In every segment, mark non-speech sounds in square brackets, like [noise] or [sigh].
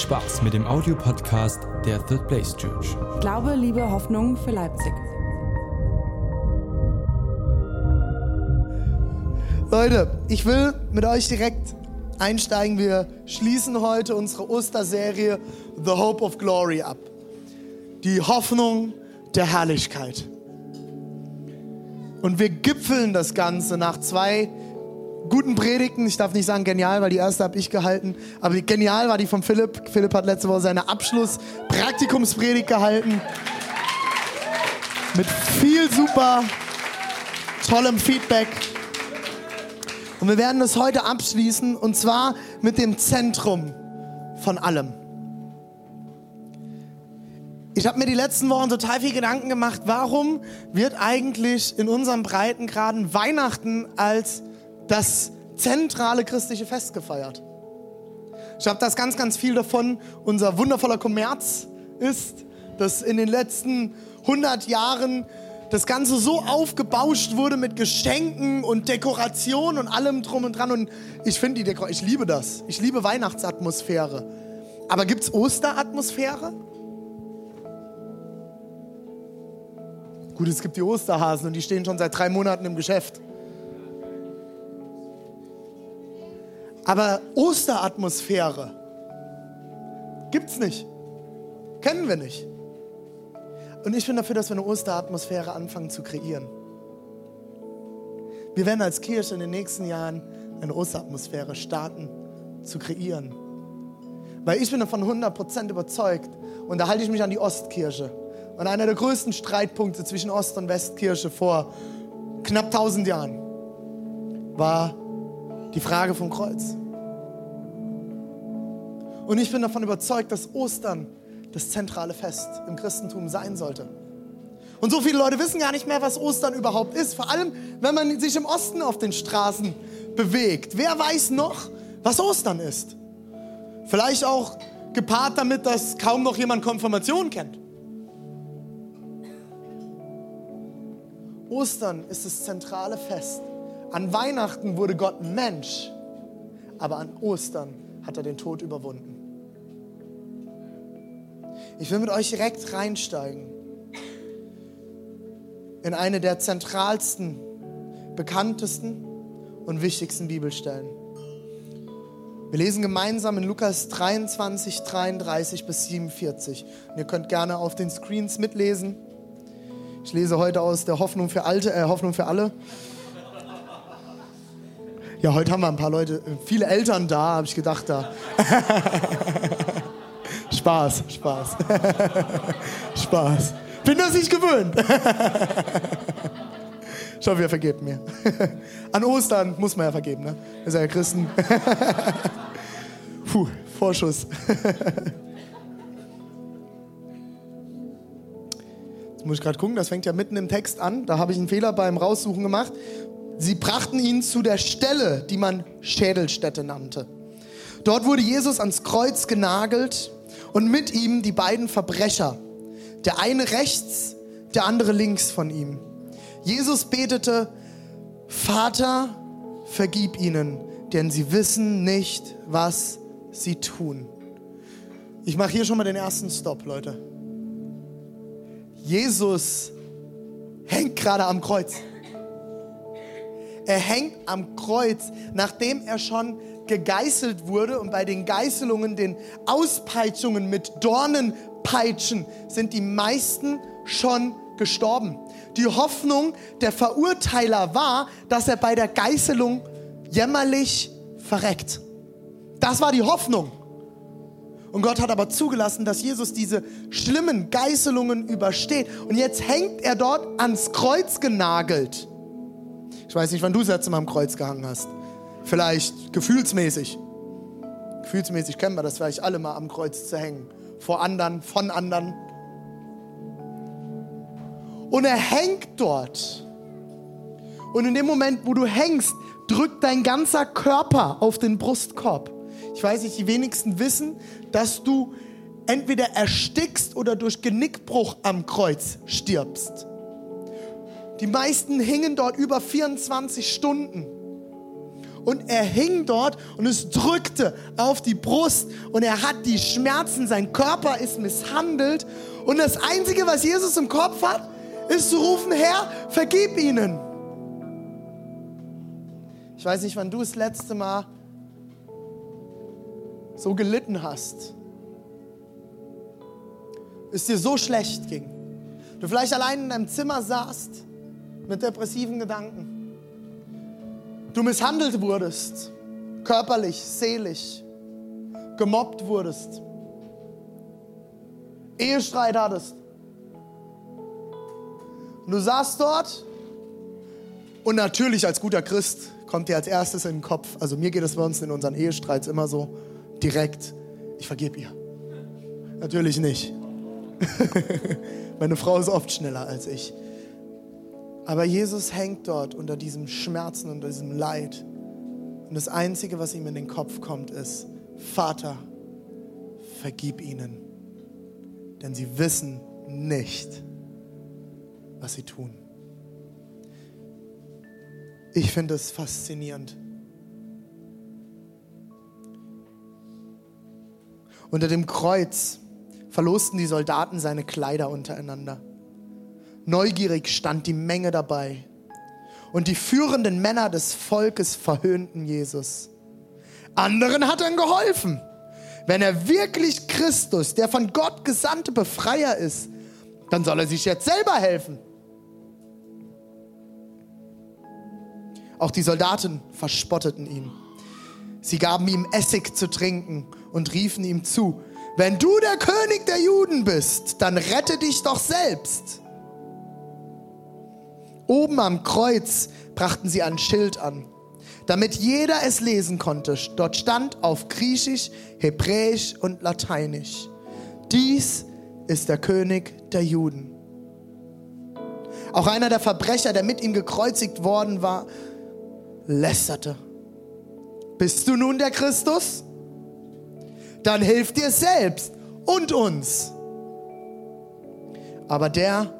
Spaß mit dem Audiopodcast der Third Place Church. Glaube, Liebe, Hoffnung für Leipzig. Leute, ich will mit euch direkt einsteigen. Wir schließen heute unsere Osterserie The Hope of Glory ab. Die Hoffnung der Herrlichkeit. Und wir gipfeln das Ganze nach zwei guten Predigten. Ich darf nicht sagen genial, weil die erste habe ich gehalten. Aber genial war die von Philipp. Philipp hat letzte Woche seine Abschluss-Praktikumspredigt gehalten. Mit viel super tollem Feedback. Und wir werden das heute abschließen und zwar mit dem Zentrum von allem. Ich habe mir die letzten Wochen total viel Gedanken gemacht, warum wird eigentlich in unseren Breitengraden Weihnachten als das zentrale christliche Fest gefeiert? Ich glaube, dass ganz, ganz viel davon unser wundervoller Kommerz ist, dass in den letzten 100 Jahren das Ganze so aufgebauscht wurde mit Geschenken und Dekoration und allem drum und dran. Und ich finde die Dekoration, ich liebe das. Ich liebe Weihnachtsatmosphäre. Aber gibt es Osteratmosphäre? Gut, es gibt die Osterhasen und die stehen schon seit drei Monaten im Geschäft. Aber Osteratmosphäre gibt's nicht. Kennen wir nicht. Und ich bin dafür, dass wir eine Osteratmosphäre anfangen zu kreieren. Wir werden als Kirche in den nächsten Jahren eine Osteratmosphäre starten zu kreieren. Weil ich bin davon 100% überzeugt und da halte ich mich an die Ostkirche. Und einer der größten Streitpunkte zwischen Ost- und Westkirche vor knapp 1000 Jahren war die Frage vom Kreuz. Und ich bin davon überzeugt, dass Ostern das zentrale Fest im Christentum sein sollte. Und so viele Leute wissen gar nicht mehr, was Ostern überhaupt ist. Vor allem, wenn man sich im Osten auf den Straßen bewegt. Wer weiß noch, was Ostern ist? Vielleicht auch gepaart damit, dass kaum noch jemand Konfirmation kennt. Ostern ist das zentrale Fest. An Weihnachten wurde Gott Mensch, aber an Ostern hat er den Tod überwunden. Ich will mit euch direkt reinsteigen in eine der zentralsten, bekanntesten und wichtigsten Bibelstellen. Wir lesen gemeinsam in Lukas 23, 33 bis 47. Und ihr könnt gerne auf den Screens mitlesen. Ich lese heute aus der Hoffnung für Alte, äh, Hoffnung für alle. Ja, heute haben wir ein paar Leute, viele Eltern da, habe ich gedacht da. [laughs] Spaß, Spaß. [laughs] Spaß. Bin das nicht gewöhnt. [laughs] Ich hoffe, ihr vergebt mir. An Ostern muss man ja vergeben, ne? Ihr seid ja Christen. Puh, Vorschuss. Jetzt muss ich gerade gucken, das fängt ja mitten im Text an. Da habe ich einen Fehler beim Raussuchen gemacht. Sie brachten ihn zu der Stelle, die man Schädelstätte nannte. Dort wurde Jesus ans Kreuz genagelt und mit ihm die beiden Verbrecher, der eine rechts, der andere links von ihm. Jesus betete, Vater, vergib ihnen, denn sie wissen nicht, was sie tun. Ich mache hier schon mal den ersten Stopp, Leute. Jesus hängt gerade am Kreuz. Er hängt am Kreuz, nachdem er schon gegeißelt wurde und bei den Geißelungen, den Auspeitschungen mit Dornenpeitschen sind die meisten schon gestorben. Die Hoffnung der Verurteiler war, dass er bei der Geißelung jämmerlich verreckt. Das war die Hoffnung. Und Gott hat aber zugelassen, dass Jesus diese schlimmen Geißelungen übersteht. Und jetzt hängt er dort ans Kreuz genagelt. Ich weiß nicht, wann du das letzte Mal am Kreuz gehangen hast. Vielleicht gefühlsmäßig. Gefühlsmäßig kennen wir das vielleicht alle mal am Kreuz zu hängen. Vor anderen, von anderen. Und er hängt dort. Und in dem Moment, wo du hängst, drückt dein ganzer Körper auf den Brustkorb. Ich weiß nicht, die wenigsten wissen, dass du entweder erstickst oder durch Genickbruch am Kreuz stirbst. Die meisten hingen dort über 24 Stunden. und er hing dort und es drückte auf die Brust und er hat die Schmerzen, sein Körper ist misshandelt und das Einzige, was Jesus im Kopf hat, ist zu rufen, Herr, vergib ihnen. Ich weiß nicht, wann du das letzte Mal so gelitten hast, es dir so schlecht ging, du vielleicht allein in deinem Zimmer saßt mit depressiven Gedanken, du misshandelt wurdest, körperlich, seelisch, gemobbt wurdest, Ehestreit hattest. Und du saßt dort und natürlich als guter Christ kommt dir als erstes in den Kopf, also mir geht es bei uns in unseren Ehestreits immer so direkt, ich vergebe ihr. Natürlich nicht. [laughs] Meine Frau ist oft schneller als ich. Aber Jesus hängt dort unter diesem Schmerzen, unter diesem Leid. Und das Einzige, was ihm in den Kopf kommt, ist, Vater, vergib ihnen, denn sie wissen nicht, was sie tun. Ich finde es faszinierend. Unter dem Kreuz verlosten die Soldaten seine Kleider untereinander. Neugierig stand die Menge dabei. Und die führenden Männer des Volkes verhöhnten Jesus. Anderen hat er geholfen. Wenn er wirklich Christus, der von Gott gesandte Befreier ist, dann soll er sich jetzt selber helfen. Auch die Soldaten verspotteten ihn. Sie gaben ihm Essig zu trinken und riefen ihm zu, wenn du der König der Juden bist, dann rette dich doch selbst. Oben am Kreuz brachten sie ein Schild an, damit jeder es lesen konnte. Dort stand auf Griechisch, Hebräisch und Lateinisch. Dies ist der König der Juden. Auch einer der Verbrecher, der mit ihm gekreuzigt worden war, lästerte. Bist du nun der Christus? Dann hilf dir selbst und uns. Aber der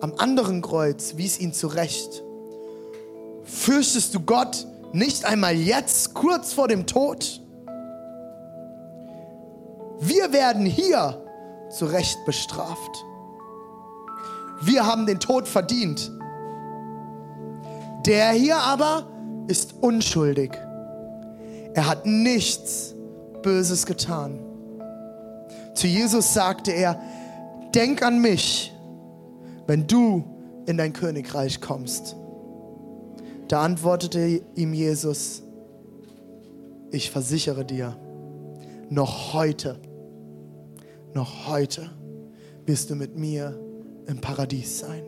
am anderen Kreuz wies ihn zurecht. Fürchtest du Gott nicht einmal jetzt, kurz vor dem Tod? Wir werden hier zurecht bestraft. Wir haben den Tod verdient. Der hier aber ist unschuldig. Er hat nichts Böses getan. Zu Jesus sagte er, denk an mich, wenn du in dein Königreich kommst. Da antwortete ihm Jesus, ich versichere dir, noch heute, noch heute wirst du mit mir im Paradies sein.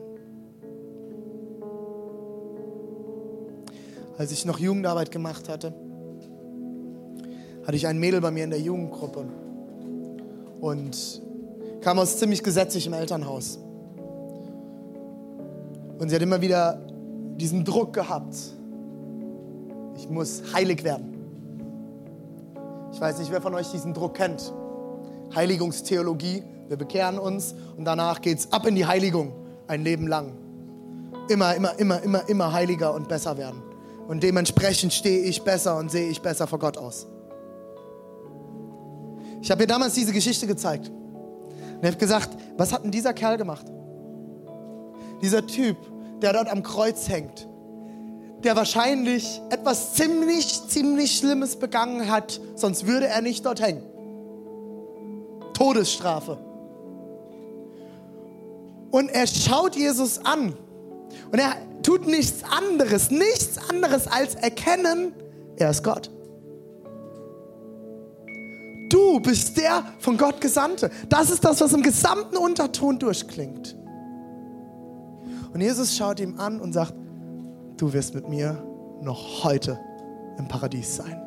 Als ich noch Jugendarbeit gemacht hatte, hatte ich ein Mädel bei mir in der Jugendgruppe und kam aus ziemlich gesetzlichem Elternhaus. Und sie hat immer wieder diesen Druck gehabt, ich muss heilig werden. Ich weiß nicht, wer von euch diesen Druck kennt. Heiligungstheologie, wir bekehren uns und danach geht es ab in die Heiligung, ein Leben lang. Immer, immer, immer, immer, immer heiliger und besser werden. Und dementsprechend stehe ich besser und sehe ich besser vor Gott aus. Ich habe ihr damals diese Geschichte gezeigt. Und ich habe gesagt, was hat denn dieser Kerl gemacht? Dieser Typ, der dort am Kreuz hängt, der wahrscheinlich etwas ziemlich, ziemlich Schlimmes begangen hat, sonst würde er nicht dort hängen. Todesstrafe. Und er schaut Jesus an und er tut nichts anderes, nichts anderes als erkennen, er ist Gott. Du bist der von Gott Gesandte. Das ist das, was im gesamten Unterton durchklingt. Und Jesus schaut ihm an und sagt, du wirst mit mir noch heute im Paradies sein.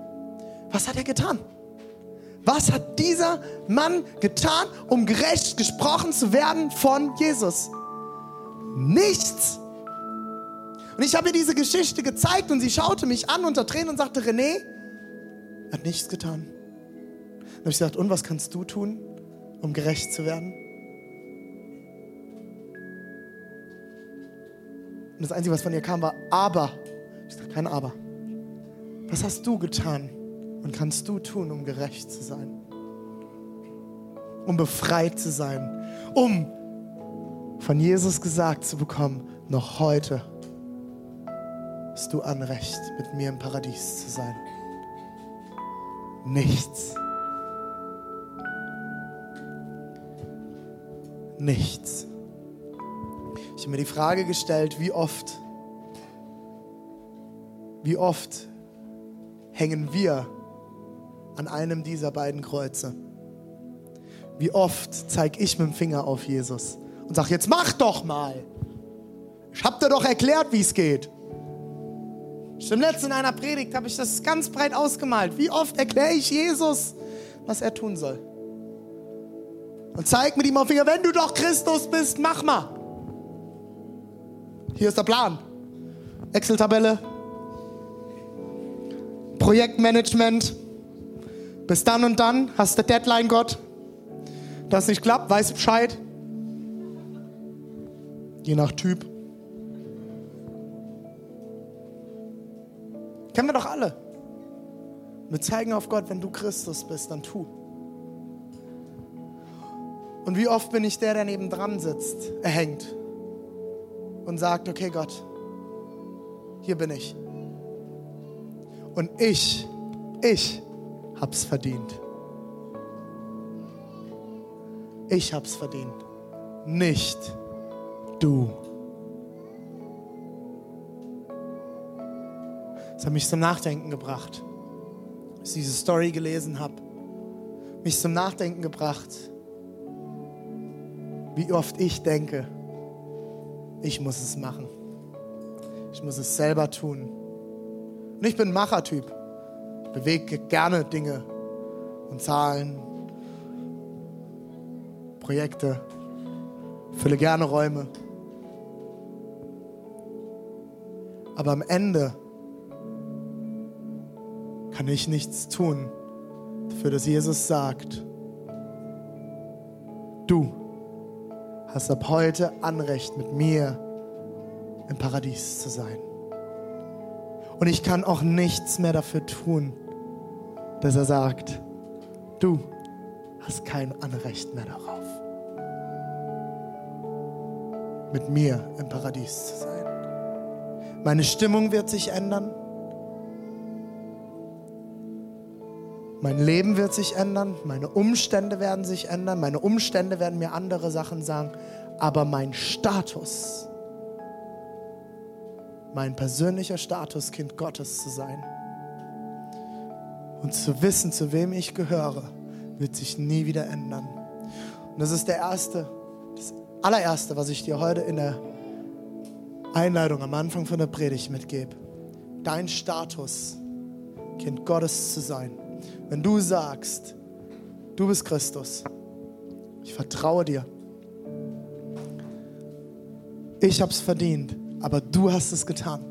Was hat er getan? Was hat dieser Mann getan, um gerecht gesprochen zu werden von Jesus? Nichts. Und ich habe ihr diese Geschichte gezeigt und sie schaute mich an unter Tränen und sagte, René, hat nichts getan. Dann habe ich gesagt, und was kannst du tun, um gerecht zu werden? Und das Einzige, was von ihr kam, war Aber. Ich sagte, kein Aber. Was hast du getan und kannst du tun, um gerecht zu sein? Um befreit zu sein, um von Jesus gesagt zu bekommen, noch heute hast du Anrecht, mit mir im Paradies zu sein. Nichts. Nichts. Ich habe mir die Frage gestellt, wie oft, wie oft hängen wir an einem dieser beiden Kreuze? Wie oft zeige ich mit dem Finger auf Jesus und sage, jetzt mach doch mal. Ich habe dir doch erklärt, wie es geht. Im letzten in einer Predigt habe ich das ganz breit ausgemalt. Wie oft erkläre ich Jesus, was er tun soll? Und zeig mit ihm auf Finger, wenn du doch Christus bist, mach mal. Hier ist der Plan. Excel-Tabelle, Projektmanagement. Bis dann und dann hast du Deadline, Gott. Das nicht klappt, weiß Bescheid. Je nach Typ. Kennen wir doch alle. Wir zeigen auf Gott, wenn du Christus bist, dann tu. Und wie oft bin ich der, der neben dran sitzt, er hängt und sagt, okay Gott, hier bin ich. Und ich, ich hab's verdient. Ich hab's verdient, nicht du. Das hat mich zum Nachdenken gebracht, als ich diese Story gelesen habe. Mich zum Nachdenken gebracht, wie oft ich denke, ich muss es machen. Ich muss es selber tun. Und ich bin Machertyp. Bewege gerne Dinge und Zahlen, Projekte, fülle gerne Räume. Aber am Ende kann ich nichts tun dafür, dass Jesus sagt, du hast ab heute Anrecht mit mir im Paradies zu sein. Und ich kann auch nichts mehr dafür tun, dass er sagt, du hast kein Anrecht mehr darauf, mit mir im Paradies zu sein. Meine Stimmung wird sich ändern. Mein Leben wird sich ändern, meine Umstände werden sich ändern, meine Umstände werden mir andere Sachen sagen, aber mein Status, mein persönlicher Status, Kind Gottes zu sein und zu wissen, zu wem ich gehöre, wird sich nie wieder ändern. Und das ist der erste, das allererste, was ich dir heute in der Einleitung am Anfang von der Predigt mitgebe. Dein Status, Kind Gottes zu sein wenn du sagst, du bist Christus, ich vertraue dir. Ich habe es verdient, aber du hast es getan.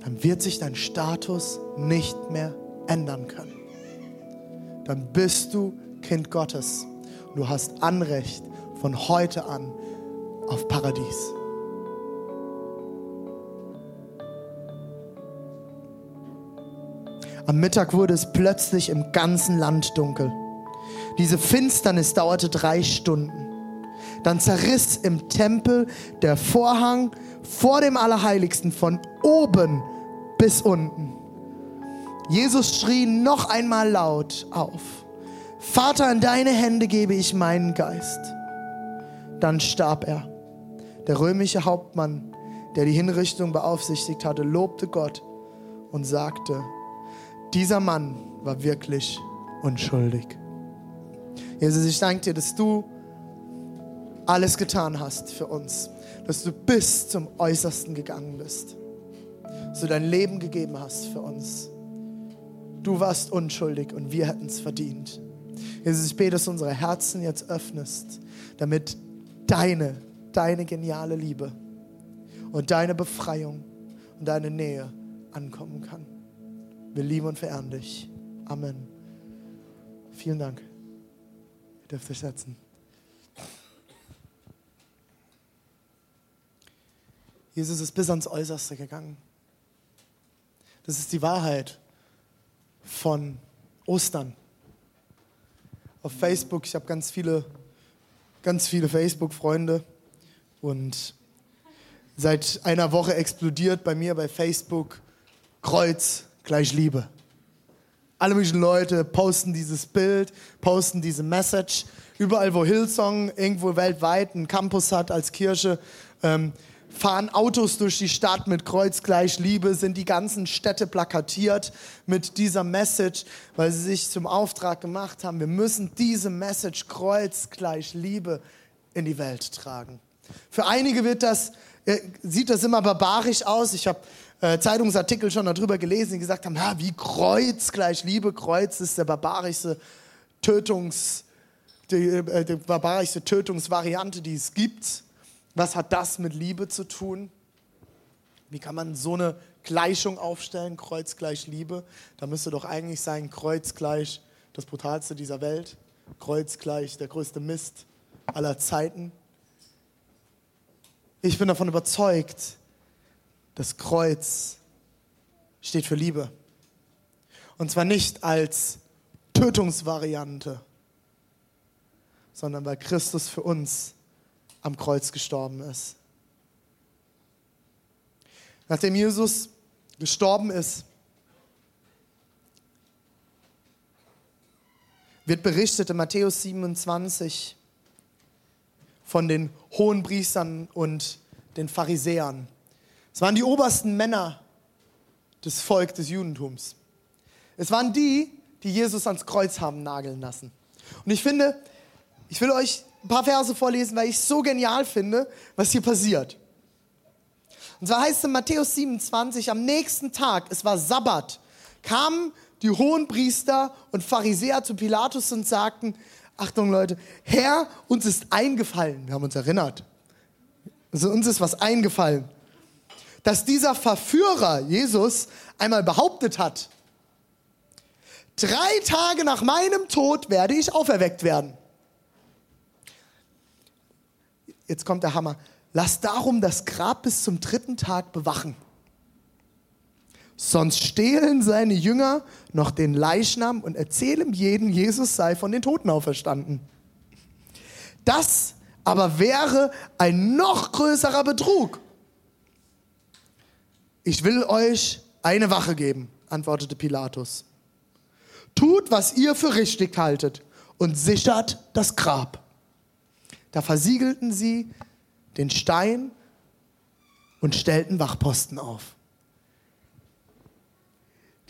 Dann wird sich dein Status nicht mehr ändern können. Dann bist du Kind Gottes. Du hast Anrecht von heute an auf Paradies. Am Mittag wurde es plötzlich im ganzen Land dunkel. Diese Finsternis dauerte drei Stunden. Dann zerriss im Tempel der Vorhang vor dem Allerheiligsten von oben bis unten. Jesus schrie noch einmal laut auf. Vater, in deine Hände gebe ich meinen Geist. Dann starb er. Der römische Hauptmann, der die Hinrichtung beaufsichtigt hatte, lobte Gott und sagte, dieser Mann war wirklich unschuldig. Jesus, ich danke dir, dass du alles getan hast für uns, dass du bis zum Äußersten gegangen bist, dass du dein Leben gegeben hast für uns. Du warst unschuldig und wir hätten es verdient. Jesus, ich bete, dass du unsere Herzen jetzt öffnest, damit deine, deine geniale Liebe und deine Befreiung und deine Nähe ankommen kann. Wir lieben und verehren dich. Amen. Vielen Dank. Ihr dürft euch setzen. Jesus ist bis ans Äußerste gegangen. Das ist die Wahrheit von Ostern. Auf Facebook, ich habe ganz viele, ganz viele Facebook-Freunde und seit einer Woche explodiert bei mir bei Facebook Kreuz gleich Liebe. Alle möglichen Leute posten dieses Bild, posten diese Message. Überall, wo Hillsong irgendwo weltweit einen Campus hat als Kirche, ähm, fahren Autos durch die Stadt mit Kreuz gleich Liebe, sind die ganzen Städte plakatiert mit dieser Message, weil sie sich zum Auftrag gemacht haben, wir müssen diese Message Kreuz gleich Liebe in die Welt tragen. Für einige wird das, äh, sieht das immer barbarisch aus. Ich habe äh, Zeitungsartikel schon darüber gelesen, die gesagt haben, ja, wie Kreuz gleich Liebe, Kreuz ist der barbarischste Tötungs, die, äh, die barbarischste Tötungsvariante, die es gibt. Was hat das mit Liebe zu tun? Wie kann man so eine Gleichung aufstellen, Kreuz gleich Liebe? Da müsste doch eigentlich sein, Kreuz gleich das Brutalste dieser Welt, Kreuz gleich der größte Mist aller Zeiten. Ich bin davon überzeugt, das Kreuz steht für Liebe. Und zwar nicht als Tötungsvariante, sondern weil Christus für uns am Kreuz gestorben ist. Nachdem Jesus gestorben ist, wird berichtet in Matthäus 27 von den Hohenpriestern und den Pharisäern. Es waren die obersten Männer des Volkes des Judentums. Es waren die, die Jesus ans Kreuz haben nageln lassen. Und ich finde, ich will euch ein paar Verse vorlesen, weil ich es so genial finde, was hier passiert. Und zwar heißt es in Matthäus 27, am nächsten Tag, es war Sabbat, kamen die Hohenpriester und Pharisäer zu Pilatus und sagten, Achtung Leute, Herr, uns ist eingefallen, wir haben uns erinnert, also uns ist was eingefallen, dass dieser Verführer, Jesus, einmal behauptet hat, drei Tage nach meinem Tod werde ich auferweckt werden jetzt kommt der Hammer, lass darum das Grab bis zum dritten Tag bewachen. Sonst stehlen seine Jünger noch den Leichnam und erzählen jedem, Jesus sei von den Toten auferstanden. Das aber wäre ein noch größerer Betrug. Ich will euch eine Wache geben, antwortete Pilatus. Tut, was ihr für richtig haltet und sichert das Grab. Da versiegelten sie den Stein und stellten Wachposten auf.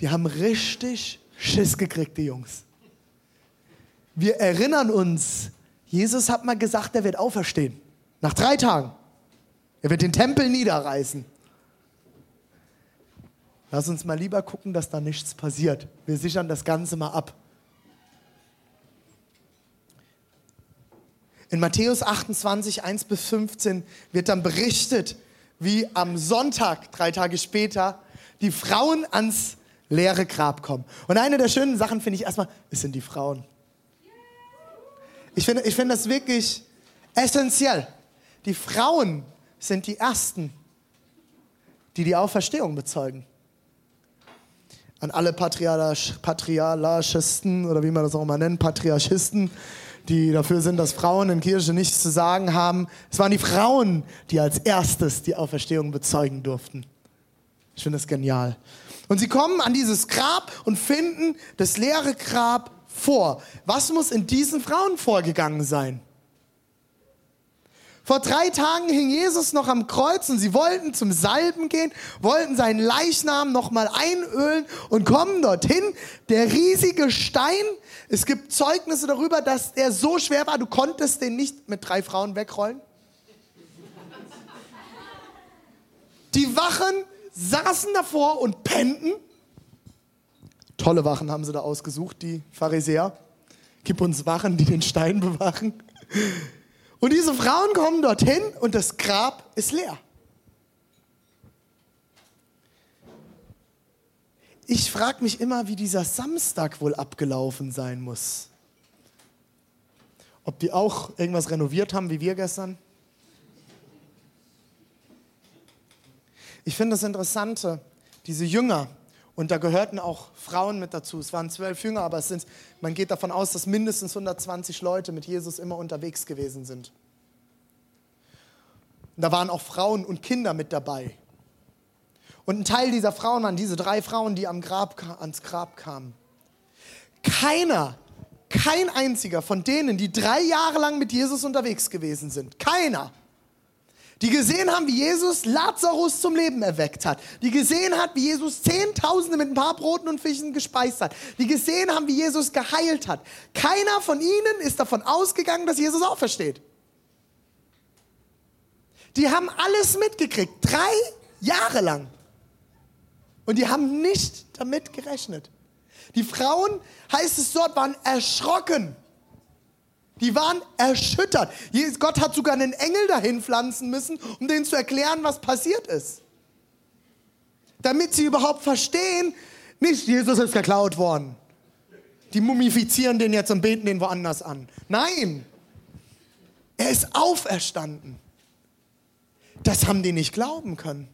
Die haben richtig Schiss gekriegt, die Jungs. Wir erinnern uns, Jesus hat mal gesagt, er wird auferstehen. Nach drei Tagen. Er wird den Tempel niederreißen. Lass uns mal lieber gucken, dass da nichts passiert. Wir sichern das Ganze mal ab. In Matthäus 28, 1 bis 15 wird dann berichtet, wie am Sonntag, drei Tage später, die Frauen ans leere Grab kommen. Und eine der schönen Sachen finde ich erstmal, es sind die Frauen. Ich finde, ich finde das wirklich essentiell. Die Frauen sind die Ersten, die die Auferstehung bezeugen. An alle Patriarchisten oder wie man das auch immer nennt, Patriarchisten, die dafür sind, dass Frauen in Kirche nichts zu sagen haben. Es waren die Frauen, die als erstes die Auferstehung bezeugen durften. Ich finde das genial. Und sie kommen an dieses Grab und finden das leere Grab vor. Was muss in diesen Frauen vorgegangen sein? Vor drei Tagen hing Jesus noch am Kreuz und sie wollten zum Salben gehen, wollten seinen Leichnam nochmal einölen und kommen dorthin. Der riesige Stein, es gibt Zeugnisse darüber, dass er so schwer war, du konntest den nicht mit drei Frauen wegrollen. Die Wachen saßen davor und pennten. Tolle Wachen haben sie da ausgesucht, die Pharisäer. Gib uns Wachen, die den Stein bewachen. Und diese Frauen kommen dorthin und das Grab ist leer. Ich frage mich immer, wie dieser Samstag wohl abgelaufen sein muss. Ob die auch irgendwas renoviert haben wie wir gestern? Ich finde das Interessante, diese Jünger, und da gehörten auch Frauen mit dazu. Es waren zwölf Jünger, aber es sind, man geht davon aus, dass mindestens 120 Leute mit Jesus immer unterwegs gewesen sind. Und da waren auch Frauen und Kinder mit dabei. Und ein Teil dieser Frauen waren diese drei Frauen, die am Grab, ans Grab kamen. Keiner, kein einziger von denen, die drei Jahre lang mit Jesus unterwegs gewesen sind, keiner, die gesehen haben, wie Jesus Lazarus zum Leben erweckt hat, die gesehen hat, wie Jesus Zehntausende mit ein paar Broten und Fischen gespeist hat, die gesehen haben, wie Jesus geheilt hat. Keiner von ihnen ist davon ausgegangen, dass Jesus aufersteht. Die haben alles mitgekriegt, drei Jahre lang. Und die haben nicht damit gerechnet. Die Frauen, heißt es dort, waren erschrocken. Die waren erschüttert. Gott hat sogar einen Engel dahin pflanzen müssen, um denen zu erklären, was passiert ist. Damit sie überhaupt verstehen, nicht Jesus ist geklaut worden. Die mumifizieren den jetzt und beten den woanders an. Nein, er ist auferstanden. Das haben die nicht glauben können.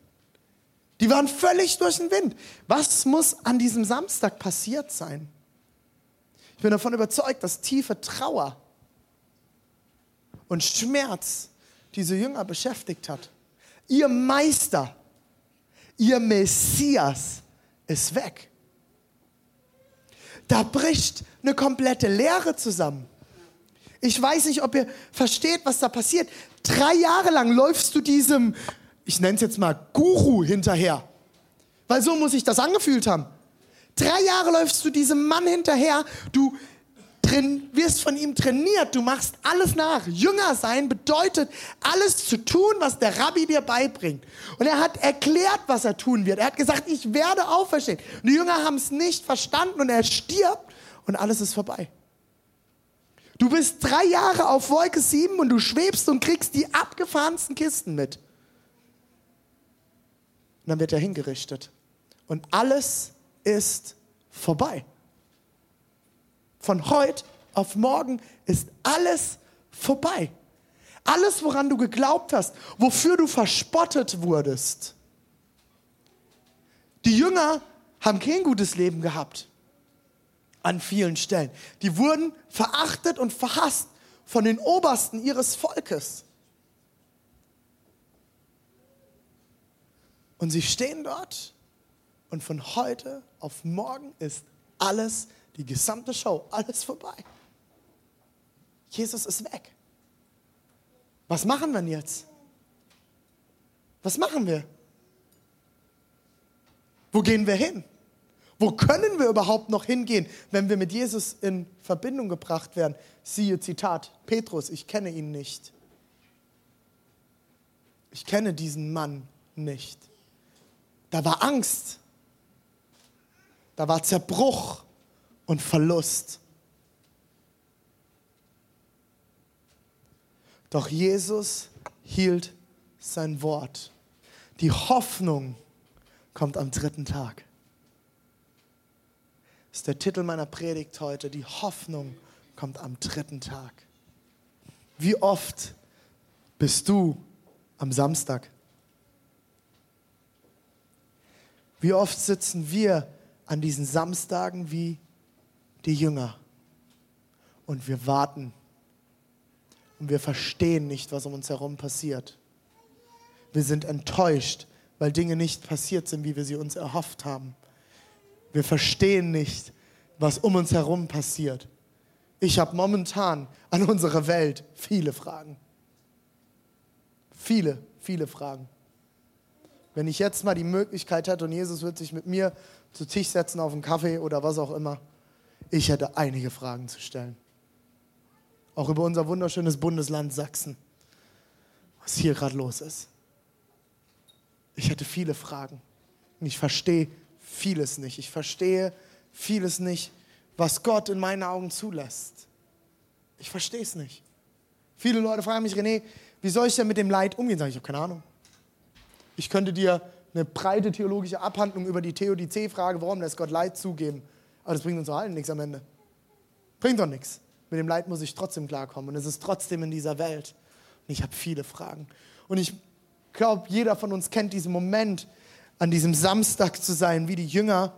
Die waren völlig durch den Wind. Was muss an diesem Samstag passiert sein? Ich bin davon überzeugt, dass tiefe Trauer und Schmerz diese Jünger beschäftigt hat. Ihr Meister, ihr Messias ist weg. Da bricht eine komplette Lehre zusammen. Ich weiß nicht, ob ihr versteht, was da passiert. Drei Jahre lang läufst du diesem, ich nenne es jetzt mal Guru hinterher. Weil so muss ich das angefühlt haben. Drei Jahre läufst du diesem Mann hinterher, du wirst von ihm trainiert, du machst alles nach. Jünger sein bedeutet, alles zu tun, was der Rabbi dir beibringt. Und er hat erklärt, was er tun wird. Er hat gesagt, ich werde auferstehen. Und die Jünger haben es nicht verstanden und er stirbt und alles ist vorbei. Du bist drei Jahre auf Wolke 7 und du schwebst und kriegst die abgefahrensten Kisten mit. Und dann wird er hingerichtet. Und alles ist vorbei. Von heute auf morgen ist alles vorbei. Alles, woran du geglaubt hast, wofür du verspottet wurdest. Die Jünger haben kein gutes Leben gehabt an vielen Stellen. Die wurden verachtet und verhasst von den Obersten ihres Volkes. Und sie stehen dort und von heute auf morgen ist alles, die gesamte Show, alles vorbei. Jesus ist weg. Was machen wir denn jetzt? Was machen wir? Wo gehen wir hin? Wo können wir überhaupt noch hingehen, wenn wir mit Jesus in Verbindung gebracht werden? Siehe Zitat, Petrus, ich kenne ihn nicht. Ich kenne diesen Mann nicht. Da war Angst. Da war Zerbruch und Verlust. Doch Jesus hielt sein Wort. Die Hoffnung kommt am dritten Tag. Das ist der Titel meiner Predigt heute. Die Hoffnung kommt am dritten Tag. Wie oft bist du am Samstag? Wie oft sitzen wir an diesen Samstagen wie die Jünger und wir warten und wir verstehen nicht, was um uns herum passiert. Wir sind enttäuscht, weil Dinge nicht passiert sind, wie wir sie uns erhofft haben. Wir verstehen nicht, was um uns herum passiert. Ich habe momentan an unsere Welt viele Fragen. Viele, viele Fragen. Wenn ich jetzt mal die Möglichkeit hätte und Jesus wird sich mit mir zu Tisch setzen auf einen Kaffee oder was auch immer, ich hätte einige Fragen zu stellen auch über unser wunderschönes Bundesland Sachsen, was hier gerade los ist. Ich hätte viele Fragen. Und ich verstehe vieles nicht. Ich verstehe vieles nicht, was Gott in meinen Augen zulässt. Ich verstehe es nicht. Viele Leute fragen mich, René, wie soll ich denn mit dem Leid umgehen? Sag ich, ich habe keine Ahnung. Ich könnte dir eine breite theologische Abhandlung über die Theodizee-Frage, warum lässt Gott Leid zugeben. Aber das bringt uns allen nichts am Ende. Bringt doch nichts. Mit dem Leid muss ich trotzdem klarkommen. Und es ist trotzdem in dieser Welt. Und ich habe viele Fragen. Und ich glaube, jeder von uns kennt diesen Moment, an diesem Samstag zu sein, wie die Jünger.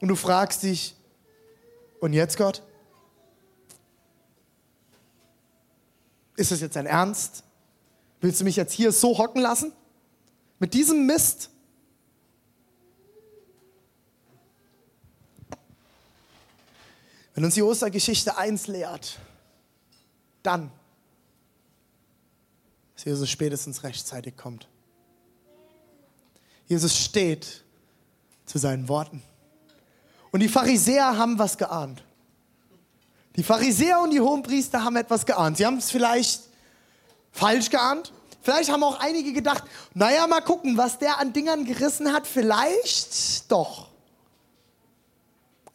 Und du fragst dich, und jetzt Gott? Ist das jetzt ein Ernst? Willst du mich jetzt hier so hocken lassen? Mit diesem Mist? Wenn uns die Ostergeschichte eins lehrt, dann, dass Jesus spätestens rechtzeitig kommt. Jesus steht zu seinen Worten. Und die Pharisäer haben was geahnt. Die Pharisäer und die Hohenpriester haben etwas geahnt. Sie haben es vielleicht falsch geahnt. Vielleicht haben auch einige gedacht, naja, mal gucken, was der an Dingern gerissen hat, vielleicht doch.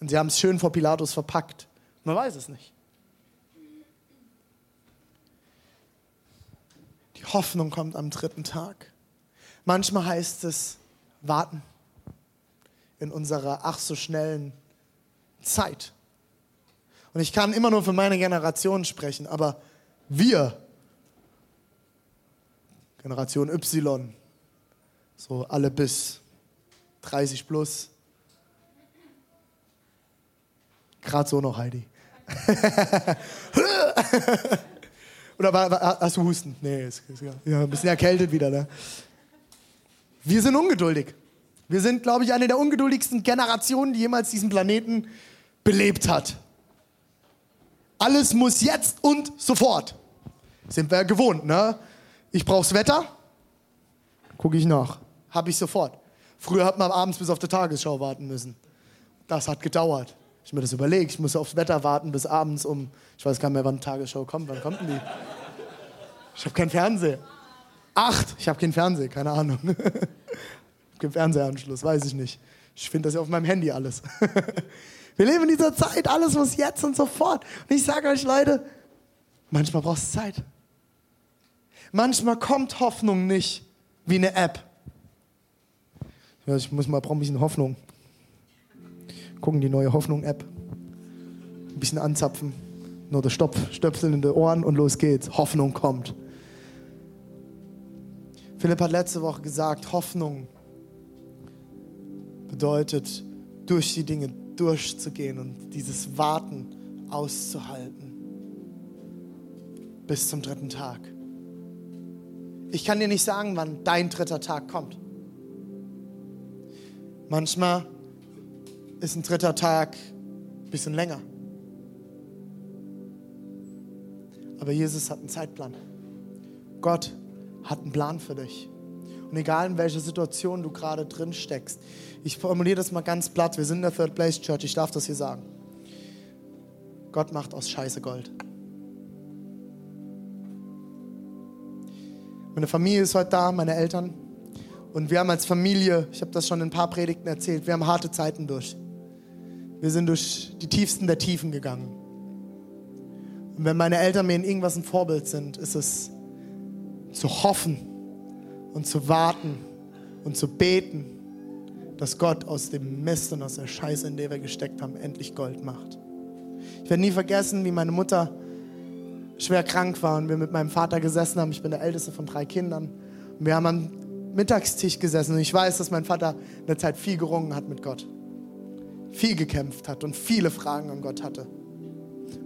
Und sie haben es schön vor Pilatus verpackt. Man weiß es nicht. Die Hoffnung kommt am dritten Tag. Manchmal heißt es warten in unserer ach so schnellen Zeit. Und ich kann immer nur für meine Generation sprechen, aber wir, Generation Y, so alle bis 30 plus, gerade so noch Heidi. [laughs] Oder war, war, hast du Husten? Nee, ist, ist, ja, ein bisschen erkältet wieder. Ne? Wir sind ungeduldig. Wir sind, glaube ich, eine der ungeduldigsten Generationen, die jemals diesen Planeten belebt hat. Alles muss jetzt und sofort. Sind wir gewohnt, ne? Ich brauch's Wetter, gucke ich nach. Habe ich sofort. Früher hat man abends bis auf die Tagesschau warten müssen. Das hat gedauert. Ich mir das überlegt, ich muss aufs Wetter warten bis abends um, ich weiß gar nicht mehr, wann die Tagesschau kommt. Wann kommt denn die? Ich habe keinen Fernseher. Acht, ich habe keinen Fernseher, keine Ahnung. [laughs] keinen Fernsehanschluss, weiß ich nicht. Ich finde das ja auf meinem Handy alles. [laughs] Wir leben in dieser Zeit, alles muss jetzt und sofort. Und ich sage euch, Leute, manchmal braucht es Zeit. Manchmal kommt Hoffnung nicht wie eine App. Ich muss mal, brauche ein bisschen Hoffnung. Gucken die neue Hoffnung-App. Ein bisschen anzapfen. Nur der Stopf, Stöpsel in die Ohren und los geht's. Hoffnung kommt. Philipp hat letzte Woche gesagt, Hoffnung bedeutet, durch die Dinge durchzugehen und dieses Warten auszuhalten. Bis zum dritten Tag. Ich kann dir nicht sagen, wann dein dritter Tag kommt. Manchmal ist ein dritter Tag ein bisschen länger. Aber Jesus hat einen Zeitplan. Gott hat einen Plan für dich. Und egal in welcher Situation du gerade drin steckst, ich formuliere das mal ganz platt, wir sind in der Third Place Church, ich darf das hier sagen. Gott macht aus Scheiße Gold. Meine Familie ist heute da, meine Eltern. Und wir haben als Familie, ich habe das schon in ein paar Predigten erzählt, wir haben harte Zeiten durch. Wir sind durch die tiefsten der Tiefen gegangen. Und wenn meine Eltern mir in irgendwas ein Vorbild sind, ist es zu hoffen und zu warten und zu beten, dass Gott aus dem Mist und aus der Scheiße, in der wir gesteckt haben, endlich Gold macht. Ich werde nie vergessen, wie meine Mutter schwer krank war und wir mit meinem Vater gesessen haben. Ich bin der älteste von drei Kindern. Und wir haben am Mittagstisch gesessen und ich weiß, dass mein Vater in der Zeit viel gerungen hat mit Gott. Viel gekämpft hat und viele Fragen an Gott hatte.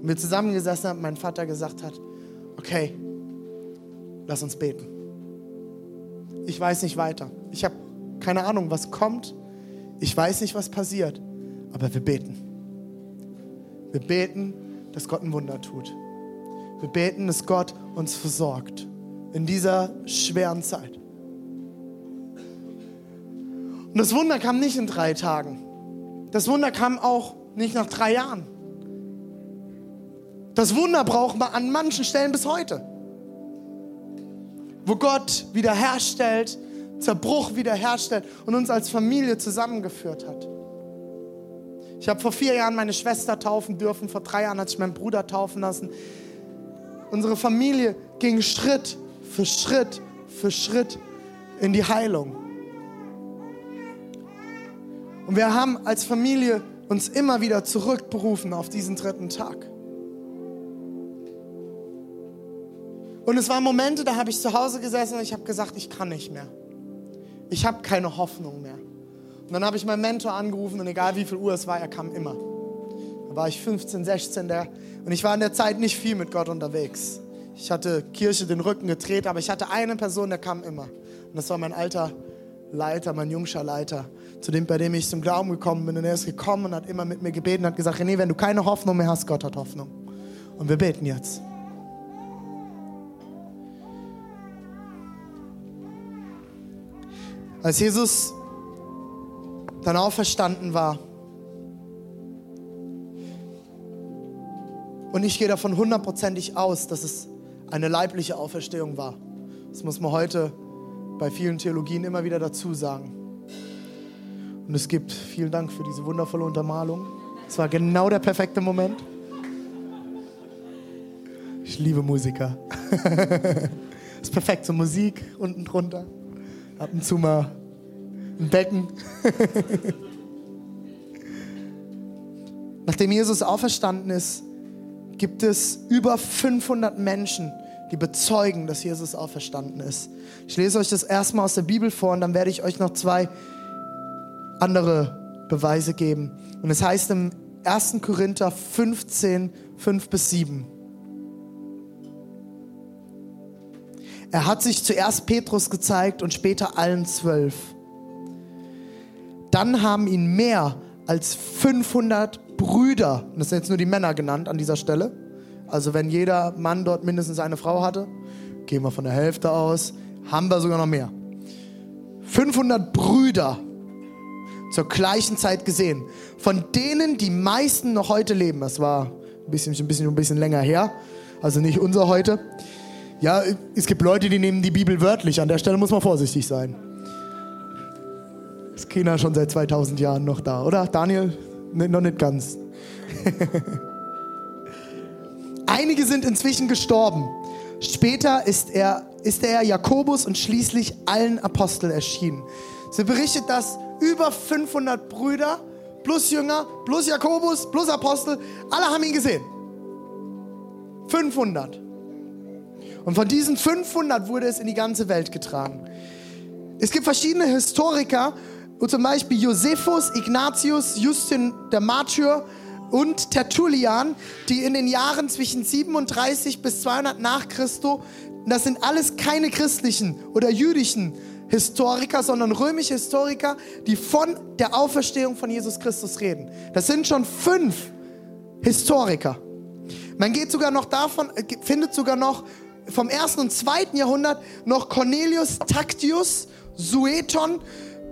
Und wir zusammengesessen haben mein Vater gesagt hat, okay, lass uns beten. Ich weiß nicht weiter. Ich habe keine Ahnung, was kommt. Ich weiß nicht, was passiert. Aber wir beten. Wir beten, dass Gott ein Wunder tut. Wir beten, dass Gott uns versorgt in dieser schweren Zeit. Und das Wunder kam nicht in drei Tagen. Das Wunder kam auch nicht nach drei Jahren. Das Wunder brauchen wir an manchen Stellen bis heute wo Gott wiederherstellt, Zerbruch wiederherstellt und uns als Familie zusammengeführt hat. Ich habe vor vier Jahren meine Schwester taufen dürfen, vor drei Jahren hat sich mein Bruder taufen lassen. Unsere Familie ging Schritt für Schritt für Schritt in die Heilung. Und wir haben als Familie uns immer wieder zurückberufen auf diesen dritten Tag. Und es waren Momente, da habe ich zu Hause gesessen und ich habe gesagt, ich kann nicht mehr. ich habe keine Hoffnung mehr. Und dann habe ich meinen Mentor angerufen und egal wie viel Uhr es war, er kam immer. Da war ich 15, 16 der, und ich war in der Zeit nicht viel mit Gott unterwegs. Ich hatte Kirche den Rücken gedreht, aber ich hatte eine Person, der kam immer. Und das war mein alter Leiter, mein jungscher Leiter, zu dem, bei dem ich zum Glauben gekommen bin. Und er ist gekommen und hat immer mit mir gebeten und hat gesagt, René, wenn du keine Hoffnung mehr hast, Gott hat Hoffnung. Und wir beten jetzt. Als Jesus dann auferstanden war, und ich gehe davon hundertprozentig aus, dass es eine leibliche Auferstehung war. Das muss man heute bei vielen Theologien immer wieder dazu sagen. Und es gibt, vielen Dank für diese wundervolle Untermalung. Es war genau der perfekte Moment. Ich liebe Musiker. [laughs] ist perfekt, so Musik unten drunter. Ab und zu mal ein Becken. [laughs] Nachdem Jesus auferstanden ist, gibt es über 500 Menschen, die bezeugen, dass Jesus auferstanden ist. Ich lese euch das erstmal aus der Bibel vor und dann werde ich euch noch zwei andere Beweise geben. Und es heißt im 1. Korinther 15, 5 bis 7. Er hat sich zuerst Petrus gezeigt und später allen zwölf. Dann haben ihn mehr als 500 Brüder, und das sind jetzt nur die Männer genannt an dieser Stelle, also wenn jeder Mann dort mindestens eine Frau hatte, gehen wir von der Hälfte aus, haben wir sogar noch mehr. 500 Brüder zur gleichen Zeit gesehen, von denen die meisten noch heute leben. Das war ein bisschen, ein bisschen, ein bisschen länger her, also nicht unser heute. Ja, es gibt Leute, die nehmen die Bibel wörtlich. An der Stelle muss man vorsichtig sein. Ist China schon seit 2000 Jahren noch da, oder? Daniel? Nee, noch nicht ganz. [laughs] Einige sind inzwischen gestorben. Später ist er, ist er Jakobus und schließlich allen Aposteln erschienen. Sie berichtet, dass über 500 Brüder plus Jünger plus Jakobus plus Apostel, alle haben ihn gesehen. 500. Und von diesen 500 wurde es in die ganze Welt getragen. Es gibt verschiedene Historiker, zum Beispiel Josephus, Ignatius, Justin der Martyr und Tertullian, die in den Jahren zwischen 37 bis 200 nach Christo, das sind alles keine christlichen oder jüdischen Historiker, sondern römische Historiker, die von der Auferstehung von Jesus Christus reden. Das sind schon fünf Historiker. Man geht sogar noch davon, äh, findet sogar noch vom ersten und zweiten Jahrhundert noch Cornelius Tactius, Sueton,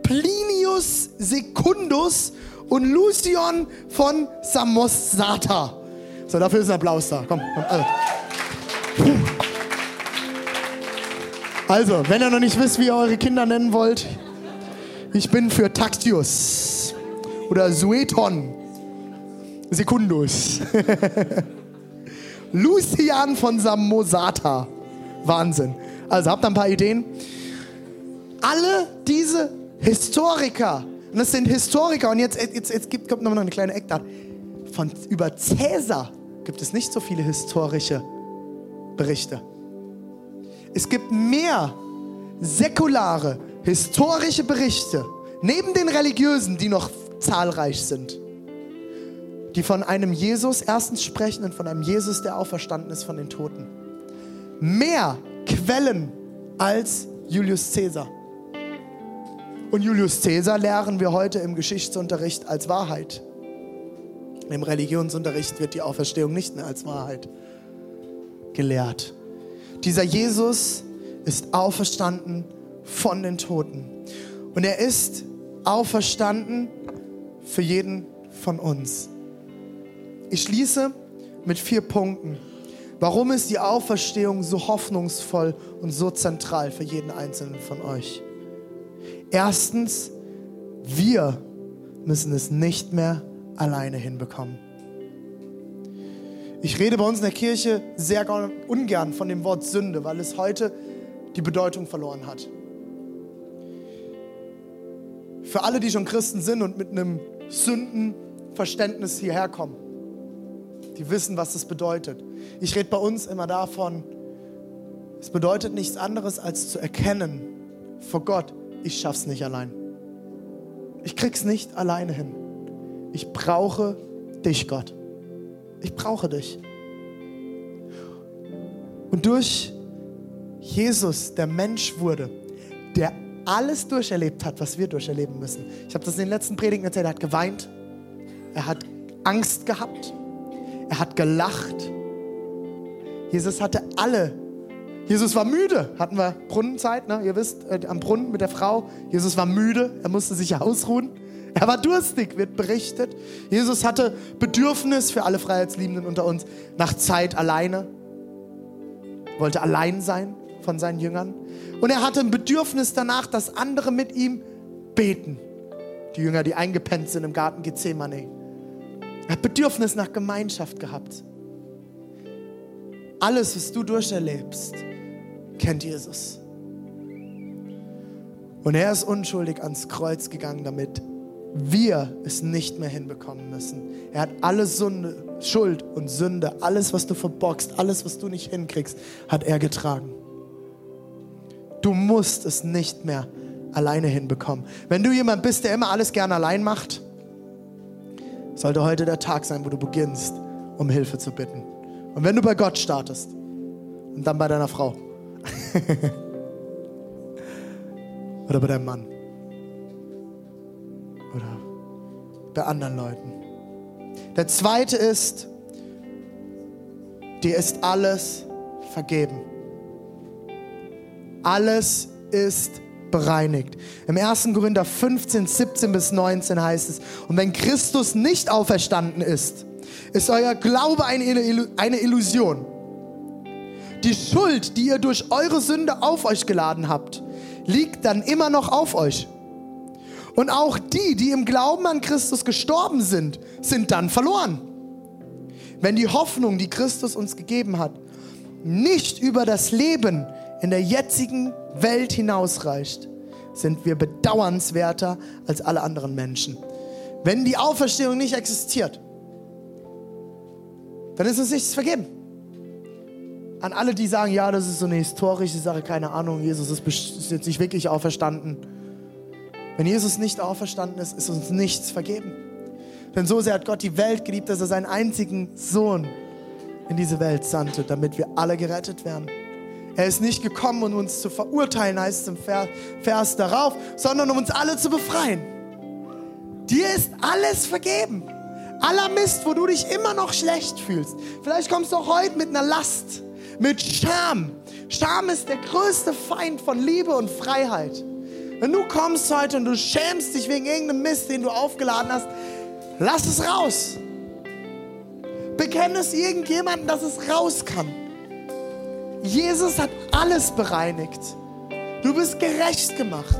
Plinius Secundus und Lucion von Samosata. So, dafür ist ein Applaus da. Komm, komm also. Also, wenn ihr noch nicht wisst, wie ihr eure Kinder nennen wollt, ich bin für Tactius oder Sueton Secundus. [laughs] Lucian von Samosata. Wahnsinn. Also habt ihr ein paar Ideen? Alle diese Historiker, und das sind Historiker, und jetzt, jetzt, jetzt gibt, kommt noch eine kleine Eckdaten. Von über Cäsar gibt es nicht so viele historische Berichte. Es gibt mehr säkulare, historische Berichte, neben den religiösen, die noch zahlreich sind, die von einem Jesus erstens sprechen und von einem Jesus, der auferstanden ist von den Toten. Mehr Quellen als Julius Caesar. Und Julius Caesar lehren wir heute im Geschichtsunterricht als Wahrheit. Im Religionsunterricht wird die Auferstehung nicht mehr als Wahrheit gelehrt. Dieser Jesus ist auferstanden von den Toten. Und er ist auferstanden für jeden von uns. Ich schließe mit vier Punkten. Warum ist die Auferstehung so hoffnungsvoll und so zentral für jeden einzelnen von euch? Erstens, wir müssen es nicht mehr alleine hinbekommen. Ich rede bei uns in der Kirche sehr ungern von dem Wort Sünde, weil es heute die Bedeutung verloren hat. Für alle, die schon Christen sind und mit einem Sündenverständnis hierher kommen, die wissen, was das bedeutet. Ich rede bei uns immer davon, es bedeutet nichts anderes als zu erkennen vor Gott, ich schaff's nicht allein. Ich krieg's nicht alleine hin. Ich brauche dich, Gott. Ich brauche dich. Und durch Jesus, der Mensch wurde, der alles durcherlebt hat, was wir durcherleben müssen. Ich habe das in den letzten Predigten erzählt. Er hat geweint, er hat Angst gehabt, er hat gelacht. Jesus hatte alle. Jesus war müde, hatten wir Brunnenzeit, ne? ihr wisst, äh, am Brunnen mit der Frau. Jesus war müde, er musste sich ausruhen. [laughs] Er war durstig, wird berichtet. Jesus hatte Bedürfnis für alle Freiheitsliebenden unter uns nach Zeit alleine, wollte allein sein von seinen Jüngern. Und er hatte ein Bedürfnis danach, dass andere mit ihm beten. Die Jünger, die eingepennt sind im Garten Gethsemane. Er hat Bedürfnis nach Gemeinschaft gehabt. Alles, was du durcherlebst, kennt Jesus. Und er ist unschuldig ans Kreuz gegangen, damit wir es nicht mehr hinbekommen müssen. Er hat alle Sünde, Schuld und Sünde, alles, was du verbockst, alles, was du nicht hinkriegst, hat er getragen. Du musst es nicht mehr alleine hinbekommen. Wenn du jemand bist, der immer alles gerne allein macht, sollte heute der Tag sein, wo du beginnst, um Hilfe zu bitten. Und wenn du bei Gott startest und dann bei deiner Frau [laughs] oder bei deinem Mann oder bei anderen Leuten. Der zweite ist, dir ist alles vergeben. Alles ist bereinigt. Im 1. Korinther 15, 17 bis 19 heißt es, und wenn Christus nicht auferstanden ist, ist euer Glaube eine, Illusion. Die Schuld, die ihr durch eure Sünde auf euch geladen habt, liegt dann immer noch auf euch. Und auch die, die im Glauben an Christus gestorben sind, sind dann verloren. Wenn die Hoffnung, die Christus uns gegeben hat, nicht über das Leben in der jetzigen Welt hinausreicht, sind wir bedauernswerter als alle anderen Menschen. Wenn die Auferstehung nicht existiert, dann ist uns nichts vergeben. An alle, die sagen, ja, das ist so eine historische Sache, keine Ahnung, Jesus ist jetzt nicht wirklich auferstanden. Wenn Jesus nicht auferstanden ist, ist uns nichts vergeben. Denn so sehr hat Gott die Welt geliebt, dass er seinen einzigen Sohn in diese Welt sandte, damit wir alle gerettet werden. Er ist nicht gekommen, um uns zu verurteilen, heißt es im Vers darauf, sondern um uns alle zu befreien. Dir ist alles vergeben. Aller Mist, wo du dich immer noch schlecht fühlst. Vielleicht kommst du heute mit einer Last, mit Scham. Scham ist der größte Feind von Liebe und Freiheit. Wenn du kommst heute und du schämst dich wegen irgendeinem Mist, den du aufgeladen hast, lass es raus. Bekenne es irgendjemandem, dass es raus kann. Jesus hat alles bereinigt. Du bist gerecht gemacht.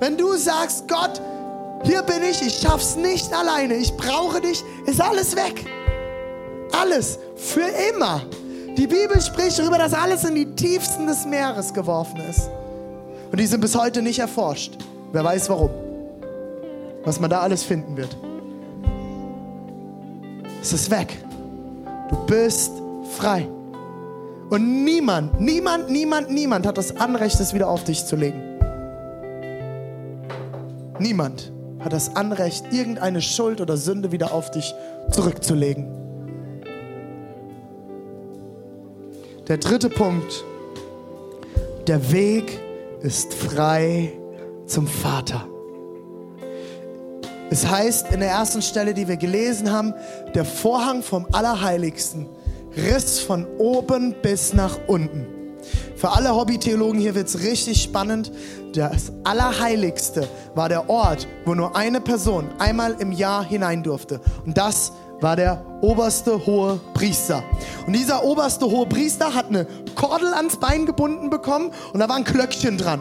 Wenn du sagst, Gott, hier bin ich, ich schaff's nicht alleine, ich brauche dich, ist alles weg. Alles, für immer. Die Bibel spricht darüber, dass alles in die Tiefsten des Meeres geworfen ist. Und die sind bis heute nicht erforscht. Wer weiß warum. Was man da alles finden wird. Es ist weg. Du bist frei. Und niemand, niemand, niemand, niemand hat das Anrecht, es wieder auf dich zu legen. Niemand hat das Anrecht, irgendeine Schuld oder Sünde wieder auf dich zurückzulegen. Der dritte Punkt. Der Weg ist frei zum Vater. Es heißt in der ersten Stelle, die wir gelesen haben, der Vorhang vom Allerheiligsten riss von oben bis nach unten. Für alle Hobbytheologen hier wird es richtig spannend. Das Allerheiligste war der Ort, wo nur eine Person einmal im Jahr hinein durfte. Und das war der oberste hohe Priester. Und dieser oberste hohe Priester hat eine Kordel ans Bein gebunden bekommen und da war ein Klöckchen dran.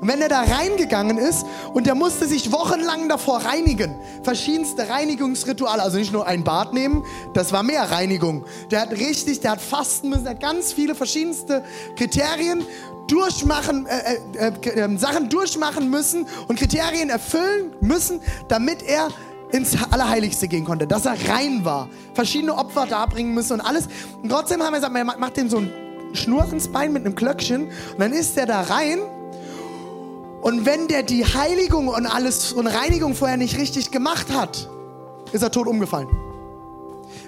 Und wenn er da reingegangen ist und der musste sich wochenlang davor reinigen, verschiedenste Reinigungsrituale, also nicht nur ein Bad nehmen, das war mehr Reinigung. Der hat richtig, der hat fasten müssen, der hat ganz viele verschiedenste Kriterien durchmachen, äh, äh, äh, Sachen durchmachen müssen und Kriterien erfüllen müssen, damit er ins Allerheiligste gehen konnte, dass er rein war, verschiedene Opfer darbringen müssen und alles. Und trotzdem haben wir gesagt, man macht dem so ein Schnur ins Bein mit einem Klöckchen und dann ist er da rein Und wenn der die Heiligung und alles und Reinigung vorher nicht richtig gemacht hat, ist er tot umgefallen.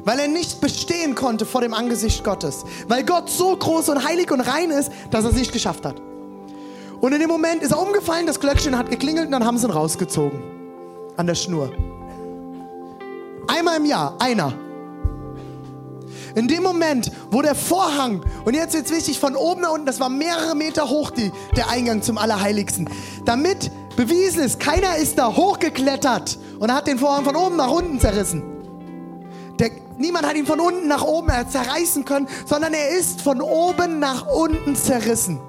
Weil er nicht bestehen konnte vor dem Angesicht Gottes. Weil Gott so groß und heilig und rein ist, dass er es nicht geschafft hat. Und in dem Moment ist er umgefallen, das Glöckchen hat geklingelt und dann haben sie ihn rausgezogen. An der Schnur. Einmal im Jahr, einer. In dem Moment, wo der Vorhang, und jetzt es wichtig, von oben nach unten, das war mehrere Meter hoch, die, der Eingang zum Allerheiligsten. Damit bewiesen ist, keiner ist da hochgeklettert und hat den Vorhang von oben nach unten zerrissen. Der, niemand hat ihn von unten nach oben zerreißen können, sondern er ist von oben nach unten zerrissen.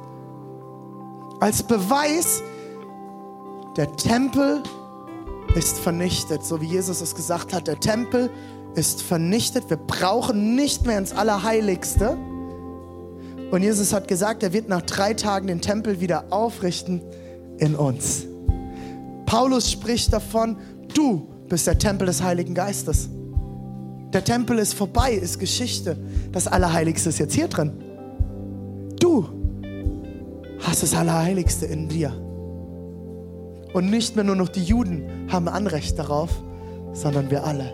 Als Beweis, der Tempel ist vernichtet, so wie Jesus es gesagt hat. Der Tempel ist vernichtet. Wir brauchen nicht mehr ins Allerheiligste. Und Jesus hat gesagt, er wird nach drei Tagen den Tempel wieder aufrichten in uns. Paulus spricht davon, du bist der Tempel des Heiligen Geistes. Der Tempel ist vorbei, ist Geschichte. Das Allerheiligste ist jetzt hier drin. Du hast das Allerheiligste in dir. Und nicht mehr nur noch die Juden haben Anrecht darauf, sondern wir alle.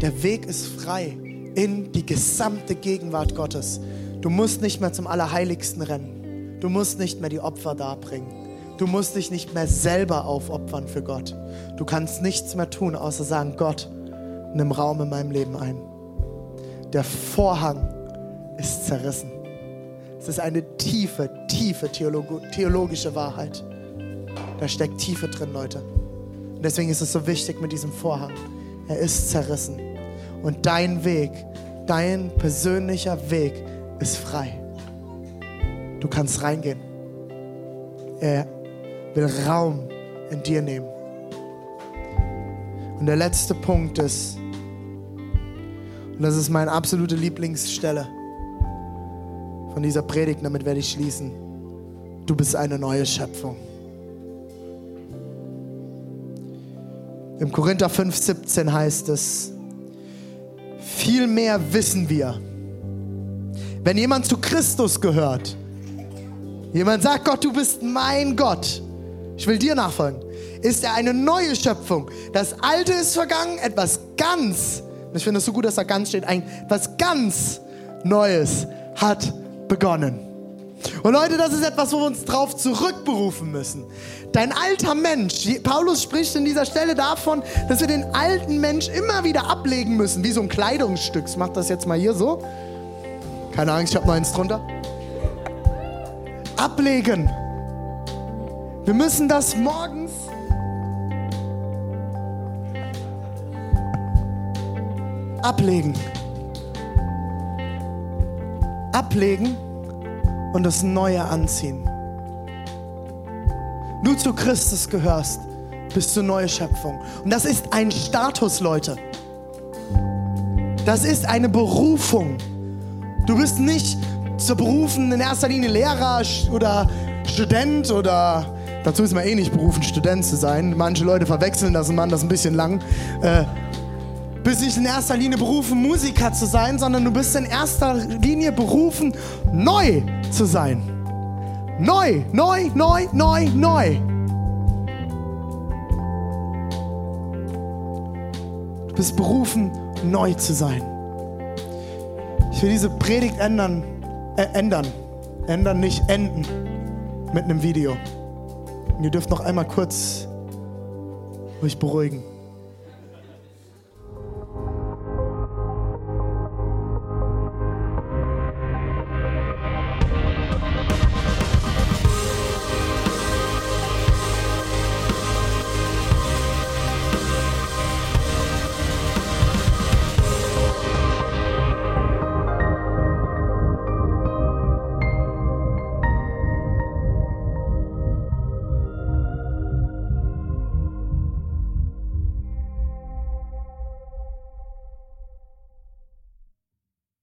Der Weg ist frei in die gesamte Gegenwart Gottes. Du musst nicht mehr zum Allerheiligsten rennen. Du musst nicht mehr die Opfer darbringen. Du musst dich nicht mehr selber aufopfern für Gott. Du kannst nichts mehr tun, außer sagen, Gott, nimm Raum in meinem Leben ein. Der Vorhang ist zerrissen. Es ist eine tiefe, tiefe Theolog theologische Wahrheit. Da steckt Tiefe drin, Leute. Und deswegen ist es so wichtig mit diesem Vorhang. Er ist zerrissen. Und dein Weg, dein persönlicher Weg ist frei. Du kannst reingehen. Er will Raum in dir nehmen. Und der letzte Punkt ist, und das ist meine absolute Lieblingsstelle von dieser Predigt, damit werde ich schließen. Du bist eine neue Schöpfung. Im Korinther 5,17 heißt es, viel mehr wissen wir. Wenn jemand zu Christus gehört, jemand sagt, Gott, du bist mein Gott, ich will dir nachfolgen, ist er eine neue Schöpfung. Das Alte ist vergangen, etwas ganz, ich finde es so gut, dass da ganz steht, etwas ganz Neues hat begonnen. Und Leute, das ist etwas, wo wir uns drauf zurückberufen müssen. Dein alter Mensch, Paulus spricht in dieser Stelle davon, dass wir den alten Mensch immer wieder ablegen müssen, wie so ein Kleidungsstück. Ich mach das jetzt mal hier so. Keine Angst, ich habe noch eins drunter. Ablegen. Wir müssen das morgens ablegen. Ablegen und das Neue anziehen. Du zu Christus gehörst, bist du neue Schöpfung. Und das ist ein Status, Leute. Das ist eine Berufung. Du bist nicht zu berufen in erster Linie Lehrer oder Student oder dazu ist man eh nicht berufen, Student zu sein. Manche Leute verwechseln das und machen das ein bisschen lang. Äh, bist nicht in erster Linie berufen, Musiker zu sein, sondern du bist in erster Linie berufen, neu zu sein. Neu, neu, neu, neu, neu. Du bist berufen, neu zu sein. Ich will diese Predigt ändern, äh, ändern, ändern, nicht enden mit einem Video. Und ihr dürft noch einmal kurz euch beruhigen.